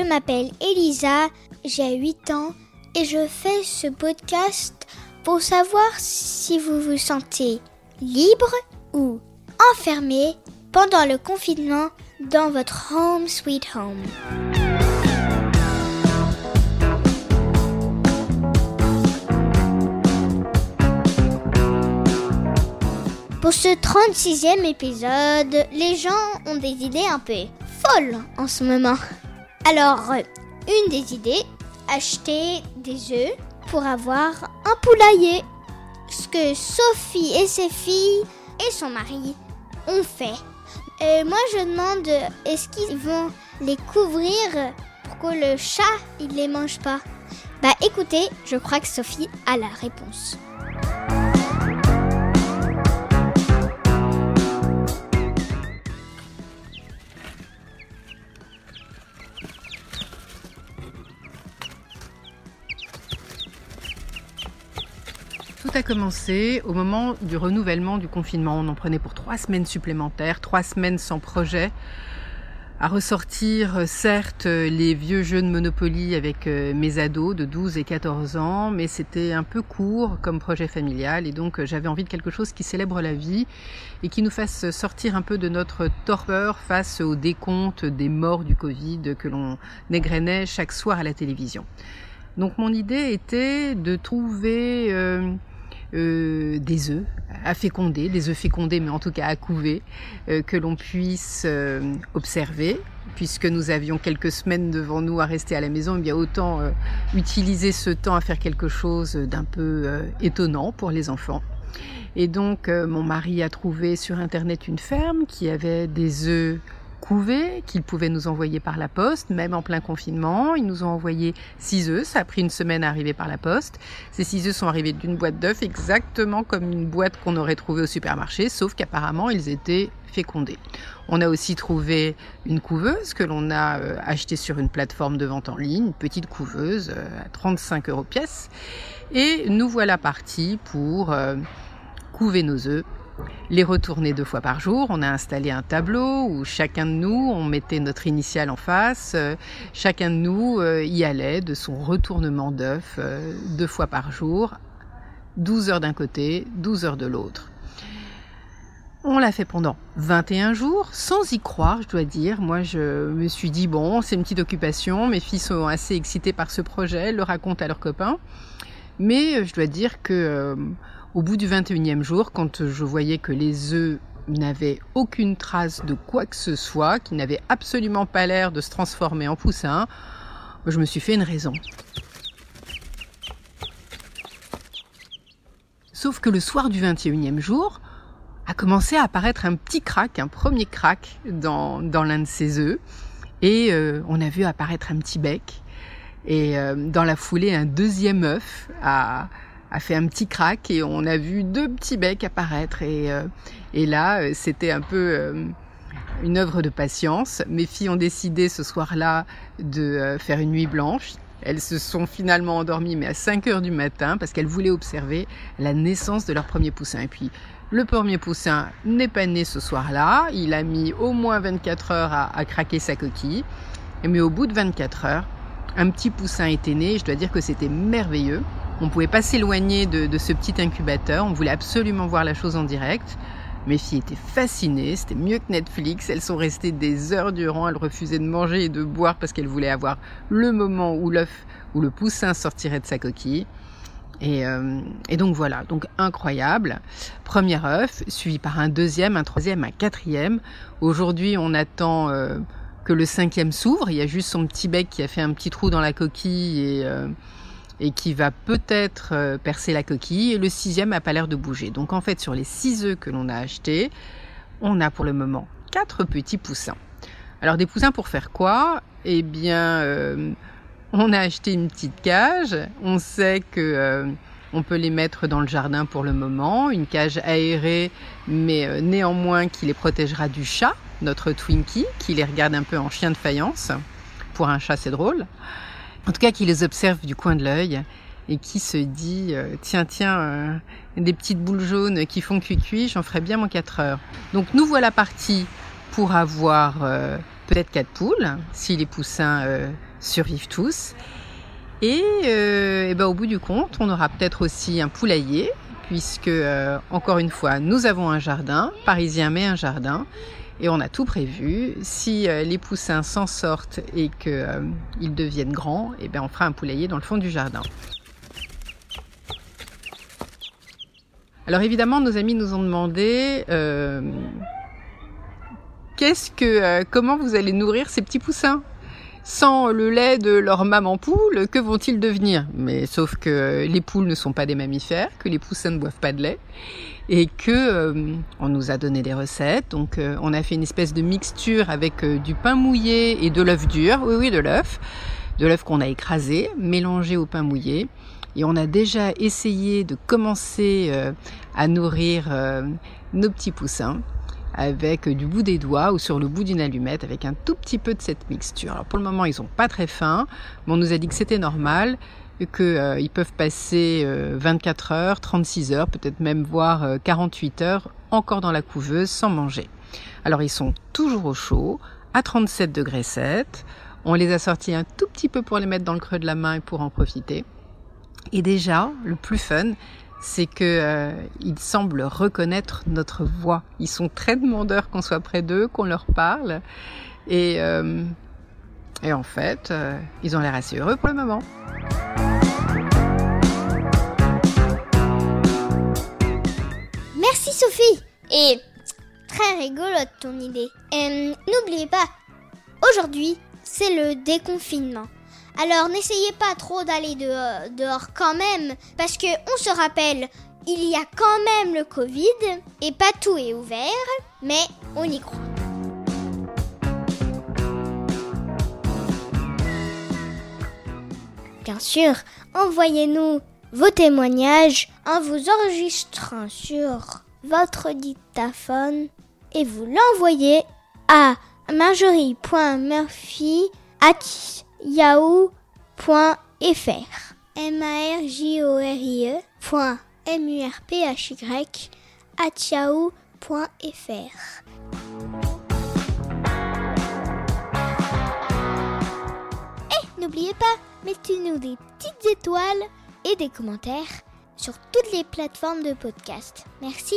je m'appelle Elisa, j'ai 8 ans et je fais ce podcast pour savoir si vous vous sentez libre ou enfermé pendant le confinement dans votre home sweet home. Pour ce 36e épisode, les gens ont des idées un peu folles en ce moment. Alors, une des idées, acheter des œufs pour avoir un poulailler. Ce que Sophie et ses filles et son mari ont fait. Et moi je demande, est-ce qu'ils vont les couvrir pour que le chat il les mange pas? Bah écoutez, je crois que Sophie a la réponse. Tout a commencé au moment du renouvellement du confinement. On en prenait pour trois semaines supplémentaires, trois semaines sans projet, à ressortir certes les vieux jeux de Monopoly avec euh, mes ados de 12 et 14 ans, mais c'était un peu court comme projet familial et donc euh, j'avais envie de quelque chose qui célèbre la vie et qui nous fasse sortir un peu de notre torpeur face au décompte des morts du Covid que l'on égrenait chaque soir à la télévision. Donc mon idée était de trouver euh, euh, des œufs à féconder, des œufs fécondés mais en tout cas à couver, euh, que l'on puisse euh, observer, puisque nous avions quelques semaines devant nous à rester à la maison, eh bien autant utiliser ce temps à faire quelque chose d'un peu étonnant pour les enfants. Et donc mon mari a trouvé sur internet une ferme qui avait des œufs couvés qu'ils pouvaient nous envoyer par la poste, même en plein confinement. Ils nous ont envoyé six œufs. Ça a pris une semaine à arriver par la poste. Ces six œufs sont arrivés d'une boîte d'œufs, exactement comme une boîte qu'on aurait trouvée au supermarché, sauf qu'apparemment ils étaient fécondés. On a aussi trouvé une couveuse que l'on a euh, achetée sur une plateforme de vente en ligne, une petite couveuse euh, à 35 euros pièce. Et nous voilà partis pour euh, couver nos œufs les retourner deux fois par jour. On a installé un tableau où chacun de nous, on mettait notre initiale en face, euh, chacun de nous euh, y allait de son retournement d'œuf euh, deux fois par jour, 12 heures d'un côté, 12 heures de l'autre. On l'a fait pendant 21 jours, sans y croire, je dois dire. Moi, je me suis dit, bon, c'est une petite occupation. Mes filles sont assez excitées par ce projet, le racontent à leurs copains. Mais je dois dire que au bout du 21e jour, quand je voyais que les œufs n'avaient aucune trace de quoi que ce soit, qui n'avaient absolument pas l'air de se transformer en poussin, je me suis fait une raison. Sauf que le soir du 21e jour, a commencé à apparaître un petit crack, un premier crack dans, dans l'un de ces œufs. Et euh, on a vu apparaître un petit bec. Et euh, dans la foulée, un deuxième œuf a, a fait un petit crack et on a vu deux petits becs apparaître et, euh, et là euh, c'était un peu euh, une œuvre de patience. Mes filles ont décidé ce soir-là de faire une nuit blanche. Elles se sont finalement endormies mais à 5 heures du matin parce qu'elles voulaient observer la naissance de leur premier poussin. Et puis le premier poussin n'est pas né ce soir-là. Il a mis au moins 24 heures à, à craquer sa coquille. Mais au bout de 24 heures, un petit poussin était né. Je dois dire que c'était merveilleux. On ne pouvait pas s'éloigner de, ce petit incubateur. On voulait absolument voir la chose en direct. Mes filles étaient fascinées, c'était mieux que Netflix. Elles sont restées des heures durant. Elles refusaient de manger et de boire parce qu'elles voulaient avoir le moment où l'œuf, où le poussin sortirait de sa coquille. Et, euh, donc voilà, donc incroyable. Premier œuf, suivi par un deuxième, un troisième, un quatrième. Aujourd'hui, on attend euh, que le cinquième s'ouvre. Il y a juste son petit bec qui a fait un petit trou dans la coquille et euh, et qui va peut-être euh, percer la coquille. Et le sixième n'a pas l'air de bouger. Donc en fait, sur les six œufs que l'on a achetés, on a pour le moment quatre petits poussins. Alors des poussins pour faire quoi? Eh bien, euh, on a acheté une petite cage. On sait que euh, on peut les mettre dans le jardin pour le moment, une cage aérée, mais néanmoins qui les protégera du chat, notre Twinkie, qui les regarde un peu en chien de faïence. Pour un chat, c'est drôle en tout cas qui les observe du coin de l'œil et qui se dit euh, tiens tiens euh, des petites boules jaunes qui font cuit j'en ferai bien mon 4 heures. Donc nous voilà partis pour avoir euh, peut-être quatre poules si les poussins survivent tous. Et, et ben, au bout du compte, on aura peut-être aussi un poulailler, puisque, encore une fois, nous avons un jardin, parisien mais un jardin, et on a tout prévu. Si euh, les poussins s'en sortent et qu'ils euh, deviennent grands, eh bien on fera un poulailler dans le fond du jardin. Alors évidemment, nos amis nous ont demandé euh, qu'est-ce que, comment vous allez nourrir ces petits poussins? Sans le lait de leur maman poule, que vont-ils devenir? Mais sauf que les poules ne sont pas des mammifères, que les poussins ne boivent pas de lait et que euh, on nous a donné des recettes. Donc euh, on a fait une espèce de mixture avec euh, du pain mouillé et de l'œuf dur. Oui oui, de l'œuf, de l'œuf qu'on a écrasé, mélangé au pain mouillé. Et on a déjà essayé de commencer à nourrir nos petits poussins avec du bout des doigts ou sur le bout d'une allumette avec un tout petit peu de cette mixture. Alors pour le moment, ils sont pas très fins, mais on nous a dit que c'était normal qu'ils euh, peuvent passer 24 euh, heures, 36 heures, peut-être même voire 48 euh, heures encore dans la couveuse sans manger. Alors ils sont toujours au chaud, à 37 degrés 7. On les a sortis un tout petit peu pour les mettre dans le creux de la main et pour en profiter. Et déjà, le plus fun, c'est que ils semblent reconnaître notre voix. Ils sont très demandeurs qu'on soit près d'eux, qu'on leur parle. Et, et en fait, ils ont l'air assez heureux pour le moment. Merci Sophie Et très rigolote ton idée. N'oubliez pas, aujourd'hui, c'est le déconfinement. Alors n'essayez pas trop d'aller dehors, quand même, parce que on se rappelle, il y a quand même le Covid et pas tout est ouvert, mais on y croit. Bien sûr, envoyez-nous vos témoignages en vous enregistrant sur votre dictaphone et vous l'envoyez à marjorie.murphy@yahoo.fr. M A R J O R I E M U R P H Y at yahoo.fr. Et n'oubliez pas, mettez-nous des petites étoiles et des commentaires sur toutes les plateformes de podcast. Merci.